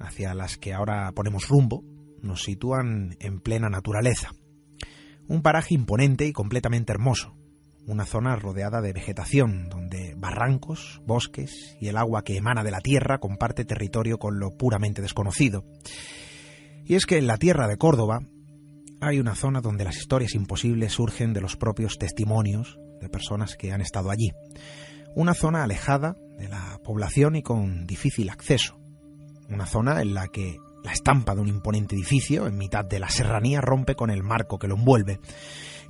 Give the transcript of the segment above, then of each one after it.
hacia las que ahora ponemos rumbo nos sitúan en plena naturaleza. Un paraje imponente y completamente hermoso. Una zona rodeada de vegetación, donde barrancos, bosques y el agua que emana de la tierra comparte territorio con lo puramente desconocido. Y es que en la tierra de Córdoba hay una zona donde las historias imposibles surgen de los propios testimonios de personas que han estado allí. Una zona alejada de la población y con difícil acceso una zona en la que la estampa de un imponente edificio en mitad de la serranía rompe con el marco que lo envuelve,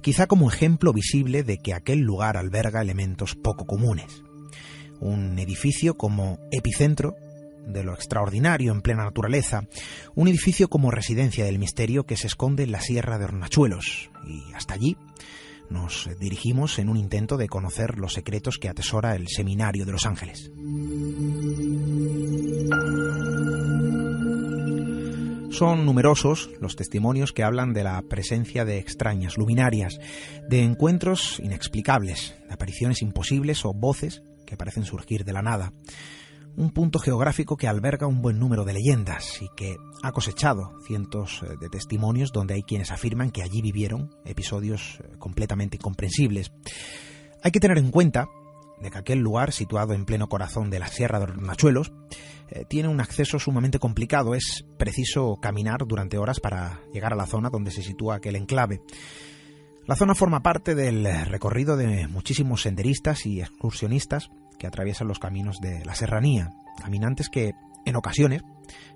quizá como ejemplo visible de que aquel lugar alberga elementos poco comunes. Un edificio como epicentro de lo extraordinario en plena naturaleza, un edificio como residencia del misterio que se esconde en la Sierra de Hornachuelos, y hasta allí nos dirigimos en un intento de conocer los secretos que atesora el Seminario de los Ángeles. Son numerosos los testimonios que hablan de la presencia de extrañas luminarias, de encuentros inexplicables, de apariciones imposibles o voces que parecen surgir de la nada. Un punto geográfico que alberga un buen número de leyendas y que ha cosechado cientos eh, de testimonios donde hay quienes afirman que allí vivieron episodios eh, completamente incomprensibles. Hay que tener en cuenta de que aquel lugar, situado en pleno corazón de la Sierra de los Nachuelos, eh, tiene un acceso sumamente complicado. Es preciso caminar durante horas para llegar a la zona donde se sitúa aquel enclave. La zona forma parte del recorrido de muchísimos senderistas y excursionistas que atraviesan los caminos de la serranía, caminantes que, en ocasiones,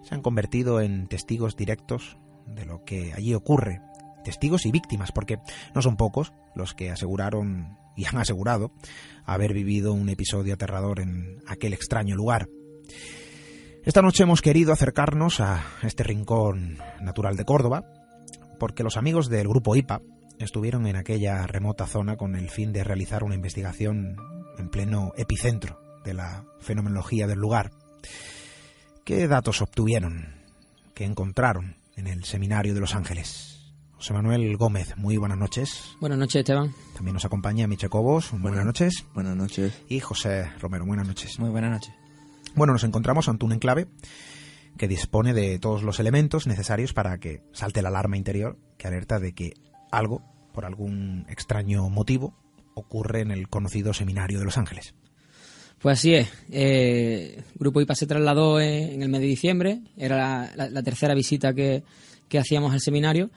se han convertido en testigos directos de lo que allí ocurre, testigos y víctimas, porque no son pocos los que aseguraron y han asegurado haber vivido un episodio aterrador en aquel extraño lugar. Esta noche hemos querido acercarnos a este rincón natural de Córdoba, porque los amigos del grupo IPA estuvieron en aquella remota zona con el fin de realizar una investigación en pleno epicentro de la fenomenología del lugar. ¿Qué datos obtuvieron? ¿Qué encontraron en el Seminario de Los Ángeles? José Manuel Gómez, muy buenas noches. Buenas noches, Esteban. También nos acompaña Miche Cobos, buenas, noches. Buenas noches. Y José Romero, buenas noches. Muy buenas noches. Bueno, nos encontramos ante un enclave que dispone de todos los elementos necesarios para que salte la alarma interior que alerta de que algo, por algún extraño motivo, ocurre en el conocido Seminario de Los Ángeles. Pues así es. Eh, Grupo IPA se trasladó en el mes de diciembre. Era la, tercera visita que, que hacíamos al seminario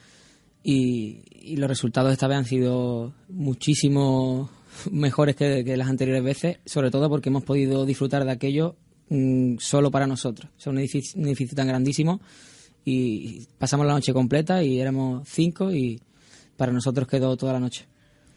y, los resultados esta vez han sido muchísimo mejores que, las anteriores veces, sobre todo porque hemos podido disfrutar de aquello solo para nosotros. Es un edificio, tan grandísimo y pasamos la noche completa y éramos cinco y para nosotros quedó toda la noche.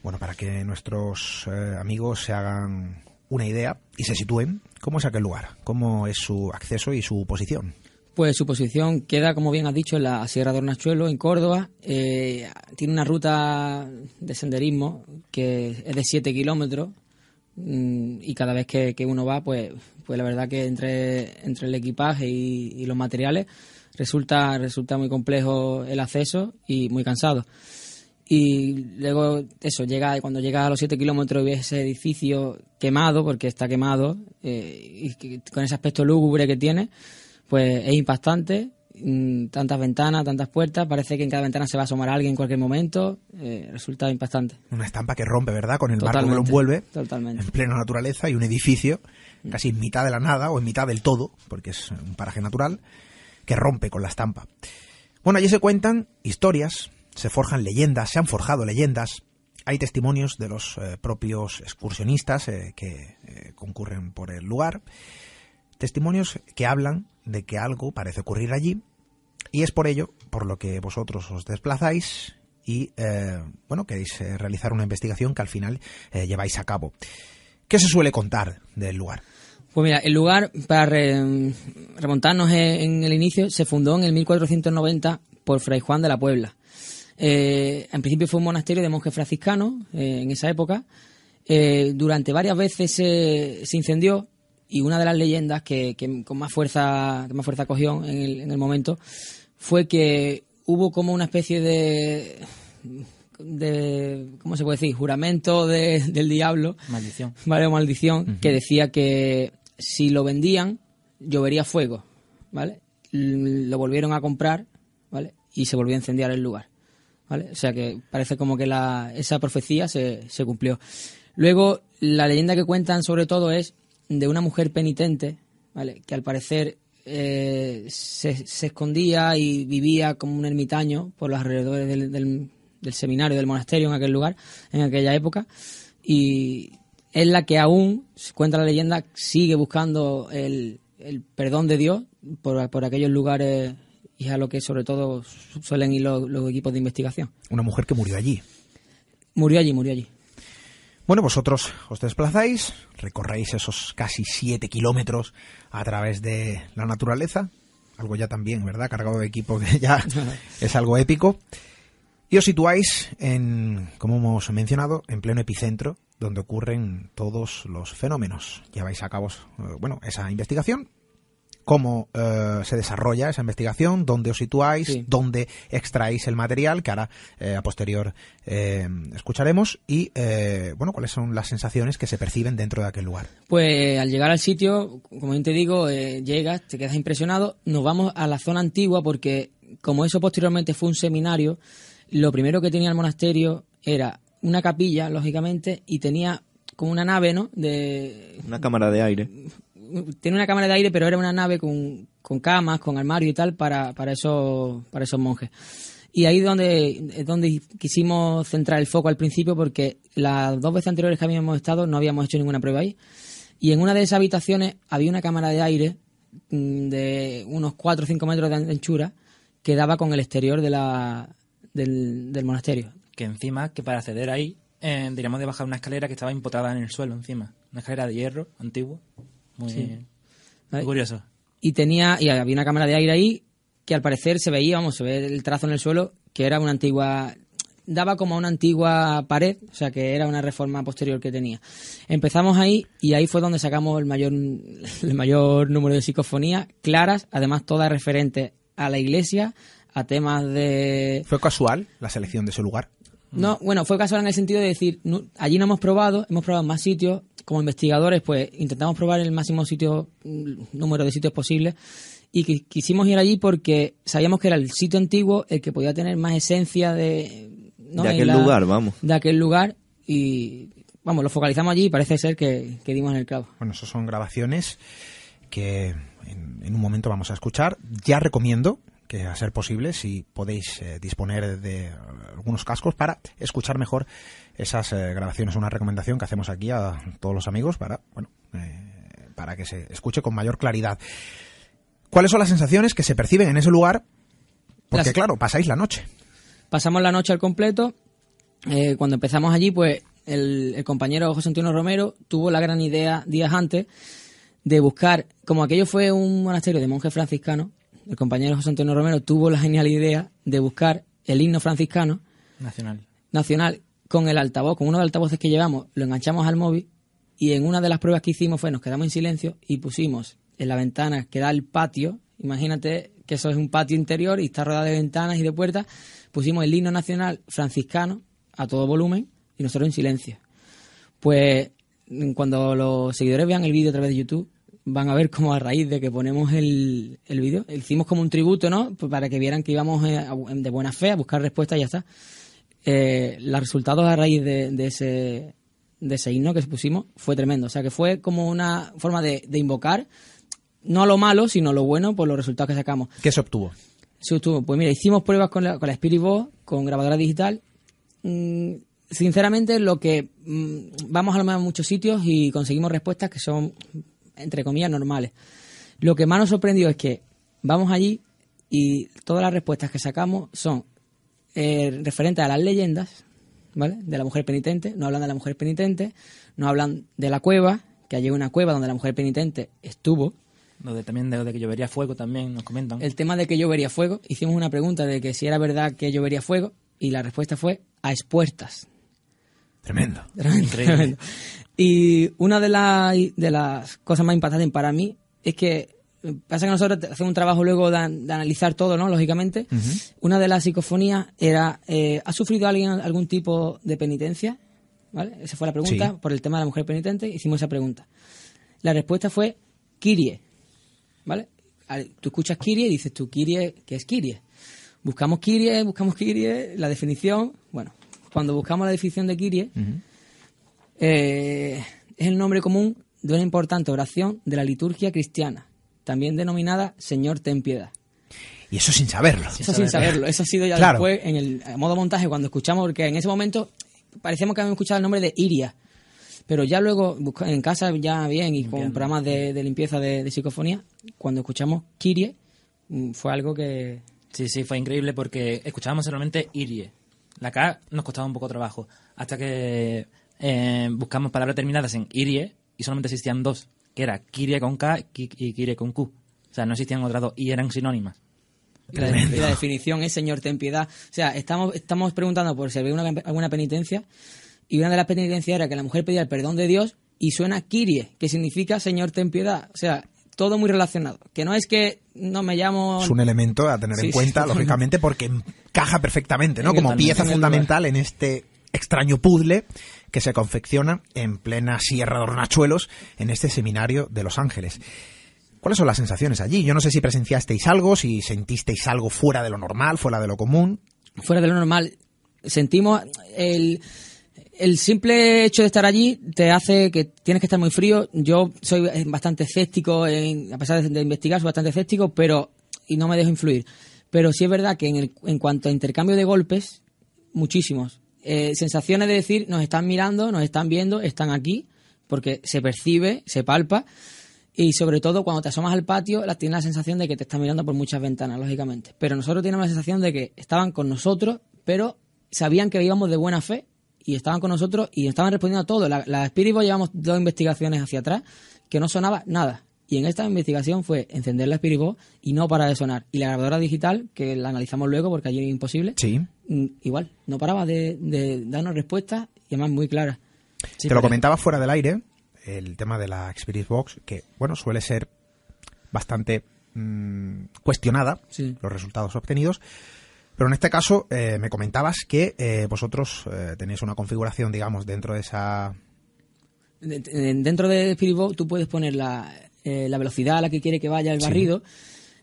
Bueno, para que nuestros eh, amigos se hagan una idea y se sitúen, ¿cómo es aquel lugar? ¿Cómo es su acceso y su posición? Pues su posición queda, como bien has dicho, en la Sierra de Hornachuelo, en Córdoba. Eh, tiene una ruta de senderismo que es de 7 kilómetros mm, y cada vez que, uno va, pues, pues la verdad que entre, entre el equipaje y, los materiales resulta, resulta muy complejo el acceso y muy cansado. Y luego, eso, llega cuando llega a los 7 kilómetros y ves ese edificio quemado, porque está quemado, eh, y con ese aspecto lúgubre que tiene, pues es impactante. Mm, tantas ventanas, tantas puertas, parece que en cada ventana se va a asomar alguien en cualquier momento, eh, resulta impactante. Una estampa que rompe, ¿verdad? Con el marco que lo envuelve, totalmente. en plena naturaleza, y un edificio casi en mitad de la nada o en mitad del todo, porque es un paraje natural, que rompe con la estampa. Bueno, allí se cuentan historias, se forjan leyendas, se han forjado leyendas, hay testimonios de los eh, propios excursionistas eh, que concurren por el lugar, testimonios que hablan de que algo parece ocurrir allí y es por ello por lo que vosotros os desplazáis y eh, bueno queréis eh, realizar una investigación que al final eh, lleváis a cabo. ¿Qué se suele contar del lugar? Pues mira, el lugar, para remontarnos en el inicio, se fundó en el 1490 por Fray Juan de la Puebla. En principio fue un monasterio de monjes franciscanos en esa época. Durante varias veces se, incendió y una de las leyendas que, con más fuerza que más fuerza cogió en el, en el momento fue que hubo como una especie de de ¿cómo se puede decir? juramento del diablo. Maldición. Vale maldición que decía que si lo vendían llovería fuego vale lo volvieron a comprar vale y se volvió a incendiar el lugar vale o sea que parece como que la, esa profecía se, se cumplió. Luego la leyenda que cuentan sobre todo es de una mujer penitente vale que al parecer eh, se, escondía y vivía como un ermitaño por los alrededores del, seminario, del monasterio en aquel lugar, en aquella época. Y es la que aún, cuenta la leyenda, sigue buscando el, perdón de Dios por, por, aquellos lugares y a lo que sobre todo suelen ir los equipos de investigación. Una mujer que murió allí. Murió allí, murió allí. Bueno, vosotros os desplazáis, recorréis esos casi siete kilómetros a través de la naturaleza, algo ya también, ¿verdad? Cargado de equipo que ya es algo épico. Y os situáis en, como hemos mencionado, en pleno epicentro, donde ocurren todos los fenómenos. Lleváis a cabo, eh, bueno, esa investigación cómo eh, se desarrolla esa investigación, dónde os situáis, dónde extraéis el material, que ahora eh, a posterior eh, escucharemos, y bueno, cuáles son las sensaciones que se perciben dentro de aquel lugar. Pues al llegar al sitio, como bien te digo, llegas, te quedas impresionado, nos vamos a la zona antigua porque como eso posteriormente fue un seminario, lo primero que tenía el monasterio era una capilla, lógicamente, y tenía como una nave, ¿no? De una cámara de aire tiene una cámara de aire, pero era una nave con, con camas, con armario y tal para, para, esos, para esos monjes. Y ahí es donde, donde quisimos centrar el foco al principio porque las dos veces anteriores que habíamos estado no habíamos hecho ninguna prueba ahí. Y en una de esas habitaciones había una cámara de aire mm, de unos 4 o 5 metros de anchura que daba con el exterior de la, del, del monasterio. Que encima, que para acceder ahí, eh, diríamos de bajar una escalera que estaba impotada en el suelo encima. Una escalera de hierro antiguo muy, curioso. Y tenía y había una cámara de aire ahí que al parecer se veía, vamos, se ve el trazo en el suelo, que era una antigua daba como una antigua pared, o sea que era una reforma posterior que tenía. Empezamos ahí y ahí fue donde sacamos el mayor, el mayor número de psicofonías claras, además todas referentes a la iglesia, a temas de... ¿Fue casual la selección de ese lugar? No, bueno, fue casual en el sentido de decir, allí no hemos probado, hemos probado más sitios, como investigadores, pues intentamos probar el máximo sitio, mm, número de sitios posibles y quisimos ir allí porque sabíamos que era el sitio antiguo el que podía tener más esencia de, de aquel lugar, vamos. De aquel lugar y vamos, lo focalizamos allí y parece ser que, dimos en el clavo. Bueno, eso son grabaciones que en, un momento vamos a escuchar. Ya recomiendo que a ser posible, si podéis eh, disponer de algunos cascos para escuchar mejor esas eh, grabaciones. Una recomendación que hacemos aquí a todos los amigos para, bueno, eh, para que se escuche con mayor claridad. ¿Cuáles son las sensaciones que se perciben en ese lugar? Porque, claro, pasáis la noche. Pasamos la noche al completo. Cuando empezamos allí, pues el, el, compañero José Antonio Romero tuvo la gran idea días antes de buscar, como aquello fue un monasterio de monjes franciscanos, el compañero José Antonio Romero tuvo la genial idea de buscar el himno franciscano nacional, nacional con el altavoz, con uno de los altavoces que llevamos, lo enganchamos al móvil y en una de las pruebas que hicimos fue nos quedamos en silencio y pusimos en la ventana que da el patio, imagínate que eso es un patio interior y está rodeado de ventanas y de puertas, pusimos el himno nacional franciscano a todo volumen y nosotros en silencio. Pues cuando los seguidores vean el vídeo a través de YouTube, van a ver como a raíz de que ponemos el, el vídeo, hicimos como un tributo, ¿no? Pues para que vieran que íbamos eh, de buena fe a buscar respuestas y ya está eh, los resultados a raíz de, ese, de ese himno que pusimos fue tremendo. O sea, que fue como una forma de, invocar, no lo malo, sino lo bueno por los resultados que sacamos. ¿Qué se obtuvo? Se obtuvo. Pues mira, hicimos pruebas con la, con la Spirit Box, con grabadora digital. Mm, sinceramente, lo que mm, vamos a lo mejor a muchos sitios y conseguimos respuestas que son, entre comillas, normales. Lo que más nos sorprendió es que vamos allí y todas las respuestas que sacamos son eh, referente a las leyendas, ¿vale? De la mujer penitente, no hablan de la mujer penitente, no hablan de la cueva, que allí hay una cueva donde la mujer penitente estuvo. Lo también de, de, que llovería fuego también nos comentan. El tema de que llovería fuego, hicimos una pregunta de que si era verdad que llovería fuego y la respuesta fue a expuestas. Tremendo. Tremendo. Y una de, de las cosas más impactantes para mí es que pasa que nosotros hacemos un trabajo luego de, analizar todo, ¿no? Lógicamente. Una de las psicofonías era, eh, ¿ha sufrido alguien algún tipo de penitencia? ¿Vale? Esa fue la pregunta por el tema de la mujer penitente. Hicimos esa pregunta. La respuesta fue Kirie. ¿Vale? Tú escuchas Kirie y dices tú, Kirie, ¿qué es Kirie? Buscamos Kirie, buscamos Kirie, la definición. Bueno, cuando buscamos la definición de Kirie, eh, es el nombre común de una importante oración de la liturgia cristiana, también denominada Señor ten piedad. Y eso sin saberlo. Eso sin saberlo. Eso ha sido ya después en el modo montaje cuando escuchamos, porque en ese momento parecíamos que habíamos escuchado el nombre de Iria. Pero ya luego, en casa ya bien y con programas de, limpieza de, psicofonía, cuando escuchamos Kirie, mm, fue algo que... Sí, sí, fue increíble porque escuchábamos solamente Irie. La K nos costaba un poco trabajo. Hasta que eh, buscamos palabras terminadas en Irie y solamente existían dos, que era Kirie con K y Kirie con Q. O sea, no existían otras dos y eran sinónimas. La, definición es Señor, ten piedad. O sea, estamos, estamos preguntando por si había alguna penitencia y una de las penitencias era que la mujer pedía el perdón de Dios y suena Kirie, que significa Señor, ten piedad. O sea, todo muy relacionado. Que no es que no me llamo... Es un elemento a tener en cuenta, lógicamente, porque encaja perfectamente, ¿no? Como pieza fundamental en este extraño puzzle que se confecciona en plena Sierra de Hornachuelos en este seminario de Los Ángeles. ¿Cuáles son las sensaciones allí? Yo no sé si presenciasteis algo, si sentisteis algo fuera de lo normal, fuera de lo común. Fuera de lo normal. Sentimos el, el simple hecho de estar allí te hace que tienes que estar muy frío. Yo soy bastante escéptico, a pesar de, investigar, soy bastante escéptico, pero y no me dejo influir. Pero sí es verdad que en, el, en cuanto a intercambio de golpes, muchísimos. Eh, sensaciones de decir, nos están mirando, nos están viendo, están aquí, porque se percibe, se palpa, y sobre todo cuando te asomas al patio, tienes la sensación de que te están mirando por muchas ventanas, lógicamente. Pero nosotros tenemos la sensación de que estaban con nosotros, pero sabían que íbamos de buena fe y estaban con nosotros y estaban respondiendo a todo. La, la Spirit llevamos dos investigaciones hacia atrás que no sonaba nada. Y en esta investigación fue encender la Spirit y no para de sonar. Y la grabadora digital, que la analizamos luego porque allí es imposible, sí. Mm, igual, no paraba de, darnos respuestas y además muy claras. Te lo comentaba fuera del aire, el tema de la Spirit Box, que bueno, suele ser bastante mm, cuestionada, los resultados obtenidos. Pero en este caso eh, me comentabas que eh, vosotros eh, tenéis una configuración, digamos, dentro de esa... Dentro de Spirit tú puedes poner la, la velocidad a la que quiere que vaya el barrido.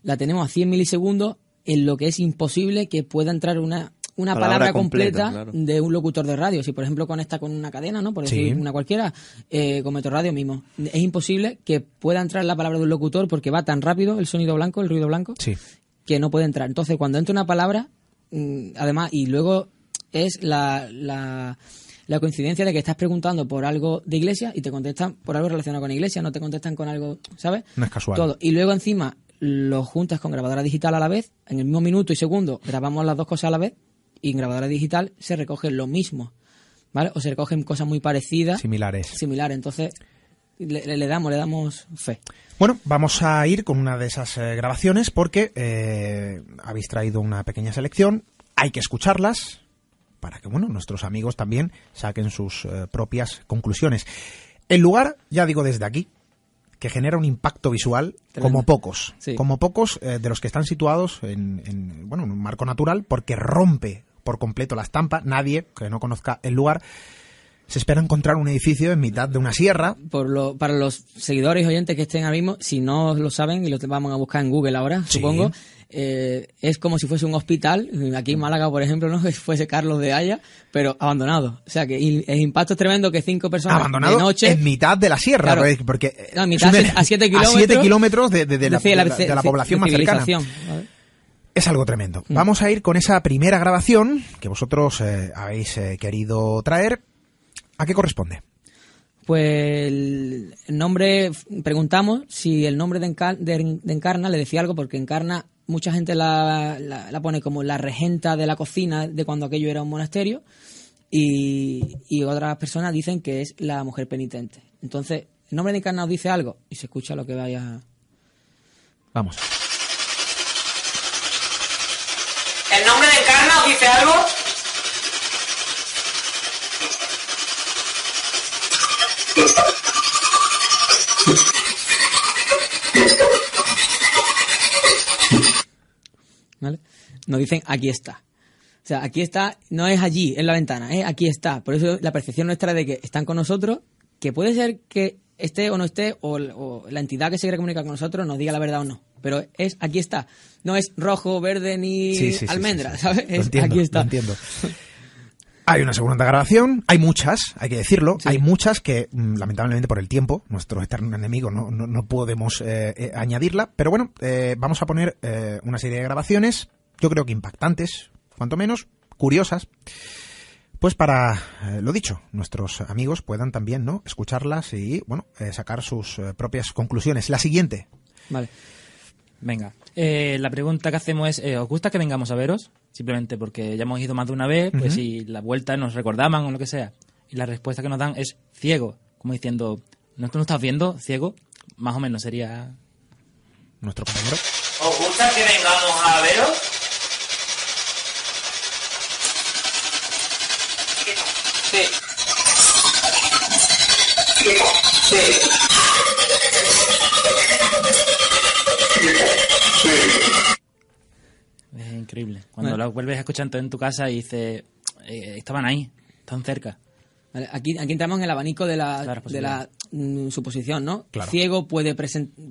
La tenemos a 100 milisegundos en lo que es imposible que pueda entrar una una palabra, completa, de un locutor de radio. Si, por ejemplo, conecta con una cadena, ¿no? Por decir una cualquiera, eh, con Metro Radio mismo. Es imposible que pueda entrar la palabra de un locutor porque va tan rápido el sonido blanco, el ruido blanco, que no puede entrar. Entonces, cuando entra una palabra, además, y luego es la, la, la, coincidencia de que estás preguntando por algo de iglesia y te contestan por algo relacionado con iglesia, no te contestan con algo, ¿sabes? No es casual. Todo. Y luego encima lo juntas con grabadora digital a la vez, en el mismo minuto y segundo grabamos las dos cosas a la vez y en grabadora digital se recoge lo mismo, ¿vale? O se recogen cosas muy parecidas. Similares. Similares, entonces le, damos, le damos fe. Bueno, vamos a ir con una de esas eh, grabaciones porque eh, habéis traído una pequeña selección, hay que escucharlas para que, bueno, nuestros amigos también saquen sus eh, propias conclusiones. El lugar, ya digo desde aquí, que genera un impacto visual como pocos, como pocos de los que están situados en, en, bueno, en un marco natural, porque rompe por completo la estampa, nadie que no conozca el lugar se espera encontrar un edificio en mitad de una sierra. Por lo, para los seguidores y oyentes que estén ahora mismo, si no lo saben y lo vamos a buscar en Google ahora, supongo, eh, es como si fuese un hospital, aquí en Málaga, por ejemplo, no fuese Carlos de Haya, pero abandonado. O sea que el impacto es tremendo que cinco personas abandonado de noche en mitad de la sierra, porque a siete kilómetros, de, la, población más cercana. Es algo tremendo. Mm. Vamos a ir con esa primera grabación que vosotros eh, habéis eh, querido traer. ¿A qué corresponde? Pues el nombre, preguntamos si el nombre de, Encarna le decía algo, porque Encarna mucha gente la, pone como la regenta de la cocina de cuando aquello era un monasterio y, y otras personas dicen que es la mujer penitente. Entonces, el nombre de Encarna os dice algo y se escucha lo que vaya. Vamos. ¿El nombre de Encarna os dice algo? ¿Vale? Nos dicen aquí está. O sea, aquí está, no es allí, en la ventana, es aquí está. Por eso la percepción nuestra de que están con nosotros, que puede ser que esté o no esté, o, o la entidad que se quiere comunicar con nosotros nos diga la verdad o no. Pero es aquí está. No es rojo, verde ni Sí, sí, sí, almendra, sí. ¿sabes? Lo Es entiendo, aquí está. entiendo. Hay una segunda grabación, hay muchas, hay que decirlo, Sí. hay muchas que mm, lamentablemente por el tiempo, nuestro eterno enemigo, no, no, no podemos eh, eh, añadirla, pero bueno, eh, vamos a poner eh, una serie de grabaciones, yo creo que impactantes, cuanto menos, curiosas, pues para, lo dicho, nuestros amigos puedan también no escucharlas y bueno, eh, sacar sus propias conclusiones. La siguiente, Vale. Venga, la pregunta que hacemos es, ¿os gusta que vengamos a veros? Simplemente porque ya hemos ido más de una vez, pues Ujú. si la vuelta nos recordaban o lo que sea. Y la respuesta que nos dan es ciego, como diciendo, ¿no tú no estás viendo ciego? Más o menos sería... nuestro compañero. ¿Os gusta que vengamos a veros? Sí. Sí. Es increíble. Cuando Vale. la vuelves a escuchar en tu casa y dices, eh, estaban ahí, tan cerca. Vale, aquí, aquí entramos en el abanico de la, Claro, de la mm, suposición, ¿no? Claro. Ciego puede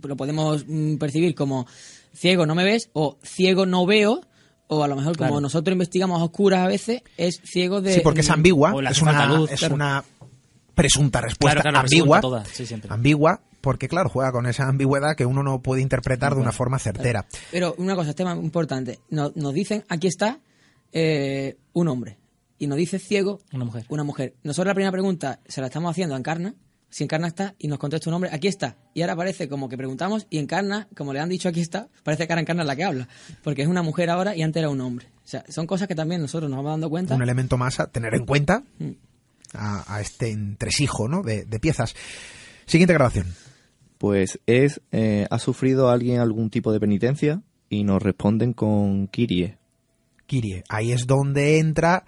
lo podemos mm, percibir como ciego no me ves o ciego no veo o a lo mejor como Claro. nosotros investigamos a oscuras a veces es ciego de Sí, porque es mm, ambigua, es una, luz, es claro. una presunta respuesta Claro, claro, ambigua, presunta toda, sí, siempre. ambigua, porque claro, juega con esa ambigüedad que uno no puede interpretar de una forma certera. Pero una cosa, tema importante. Nos, nos dicen, aquí está eh, un hombre. Y nos dice ciego Una mujer. una mujer. Nosotros la primera pregunta se la estamos haciendo a Encarna. Si Encarna está y nos contesta un nombre, aquí está. Y ahora parece como que preguntamos y Encarna, como le han dicho aquí está, parece que ahora Encarna es la que habla. Porque es una mujer ahora y antes era un hombre. O sea, son cosas que también nosotros nos vamos dando cuenta. Un elemento más a tener en cuenta Mm. a, a este entresijo ¿no? de, de piezas. Siguiente grabación. Pues es, eh, ¿ha sufrido alguien algún tipo de penitencia? Y nos responden con Kirie. Kirie. Ahí es donde entra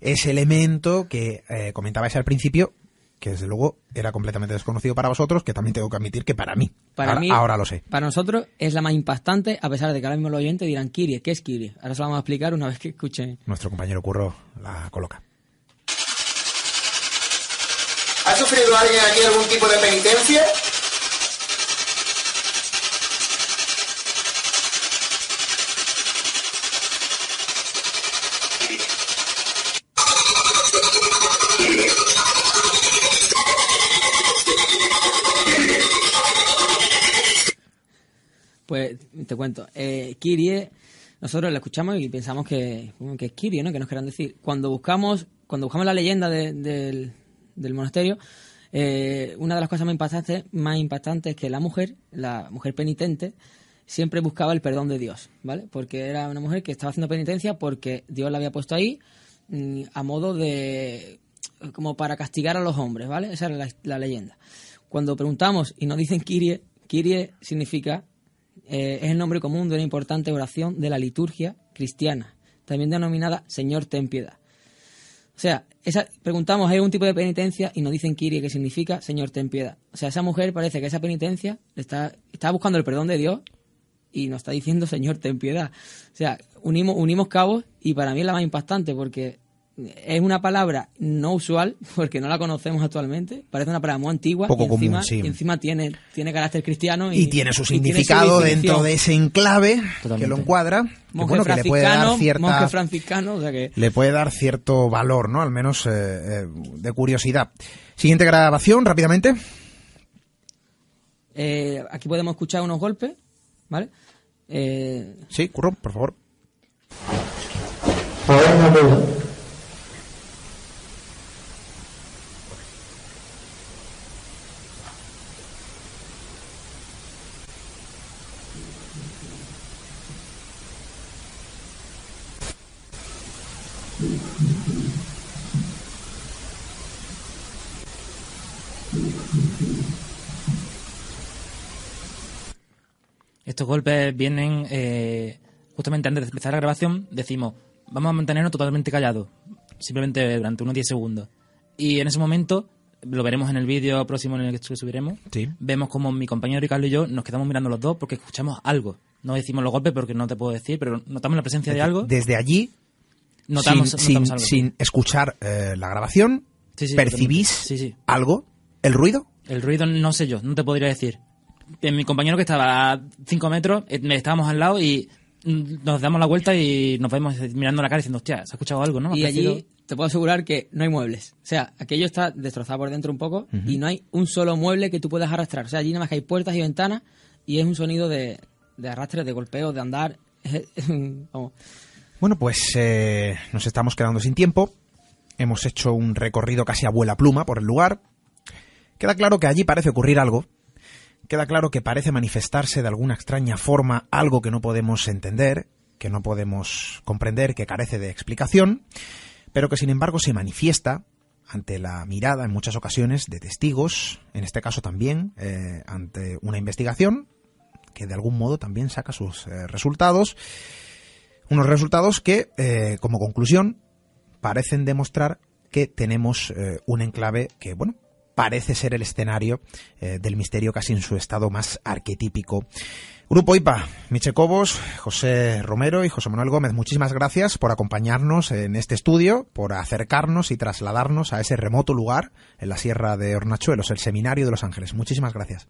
ese elemento que eh, comentabais al principio, que desde luego era completamente desconocido para vosotros, que también tengo que admitir que para mí. Para ahora, mí, ahora lo sé. Para nosotros es la más impactante, a pesar de que ahora mismo los oyentes dirán Kirie. ¿Qué es Kirie? Ahora se lo vamos a explicar una vez que escuchen. Nuestro compañero Curro la coloca. ¿Ha sufrido alguien aquí algún tipo de penitencia? Pues te cuento, eh, Kirie, nosotros la escuchamos y pensamos que, que es Kirie, ¿no? Que nos querrán decir. Cuando buscamos, cuando buscamos la leyenda de- del, del monasterio, eh, una de las cosas más impactantes, más impactantes es que la mujer, la mujer penitente, siempre buscaba el perdón de Dios, ¿vale? Porque era una mujer que estaba haciendo penitencia porque Dios la había puesto ahí mm, a modo de como para castigar a los hombres, ¿vale? Esa era la, la leyenda. Cuando preguntamos y nos dicen Kirie, Kirie significa eh, es el nombre común de una importante oración de la liturgia cristiana, también denominada Señor ten piedad. O sea, esa, preguntamos, ¿hay algún tipo de penitencia? Y nos dicen Kirie, que significa Señor ten piedad. O sea, esa mujer parece que esa penitencia está, está buscando el perdón de Dios y nos está diciendo Señor ten piedad. O sea, unimos, unimos cabos y para mí es la más impactante porque es una palabra no usual porque no la conocemos actualmente. Parece una palabra muy antigua Poco y encima, común, sí. y encima tiene, tiene carácter cristiano. Y, tiene su y tiene significado definición. dentro de ese enclave que Totalmente. lo encuadra. que, Monje bueno, que le puede dar cierta monje franciscano, o sea que... le puede dar cierto valor, ¿no? Al menos eh, eh, de curiosidad. Siguiente grabación, rápidamente. Eh, aquí podemos escuchar unos golpes, ¿vale? Eh, Sí, Curro, por favor. Estos golpes vienen eh, justamente antes de empezar la grabación, decimos, vamos a mantenernos totalmente callados, simplemente durante unos 10 segundos. Y en ese momento, lo veremos en el vídeo próximo en el que subiremos, Sí. vemos como mi compañero Ricardo y yo nos quedamos mirando los dos porque escuchamos algo. No decimos los golpes porque no te puedo decir, pero notamos la presencia de algo. Desde allí, Notamos, sin, notamos sin- algo. sin escuchar eh, la grabación, Sí, sí, ¿percibís algo? ¿El ruido? El ruido no sé yo, no te podría decir. Mi compañero que estaba a 5 metros, eh, me estábamos al lado y mm, nos damos la vuelta y nos vemos mirando la cara diciendo, hostia, ¿se ha escuchado algo, no? ¿Ha Y parecido?". allí te puedo asegurar que no hay muebles. O sea, aquello está destrozado por dentro un poco y no hay un solo mueble que tú puedas arrastrar. O sea, allí nada más que hay puertas y ventanas y es un sonido de, de arrastre, de golpeo, de andar. Vamos. Bueno, pues eh, nos estamos quedando sin tiempo. Hemos hecho un recorrido casi a vuela pluma por el lugar. Queda claro que allí parece ocurrir algo. Queda claro que parece manifestarse de alguna extraña forma algo que no podemos entender, que no podemos comprender, que carece de explicación, pero que sin embargo se manifiesta ante la mirada en muchas ocasiones de testigos, en este caso también eh, ante una investigación que de algún modo también saca sus eh, resultados unos resultados que, eh, como conclusión, parecen demostrar que tenemos un enclave que, bueno, parece ser el escenario eh, del misterio casi en su estado más arquetípico. Grupo IPA, Miche Cobos, José Romero y José Manuel Gómez, muchísimas gracias por acompañarnos en este estudio, por acercarnos y trasladarnos a ese remoto lugar en la Sierra de Hornachuelos, el Seminario de Los Ángeles. Muchísimas gracias.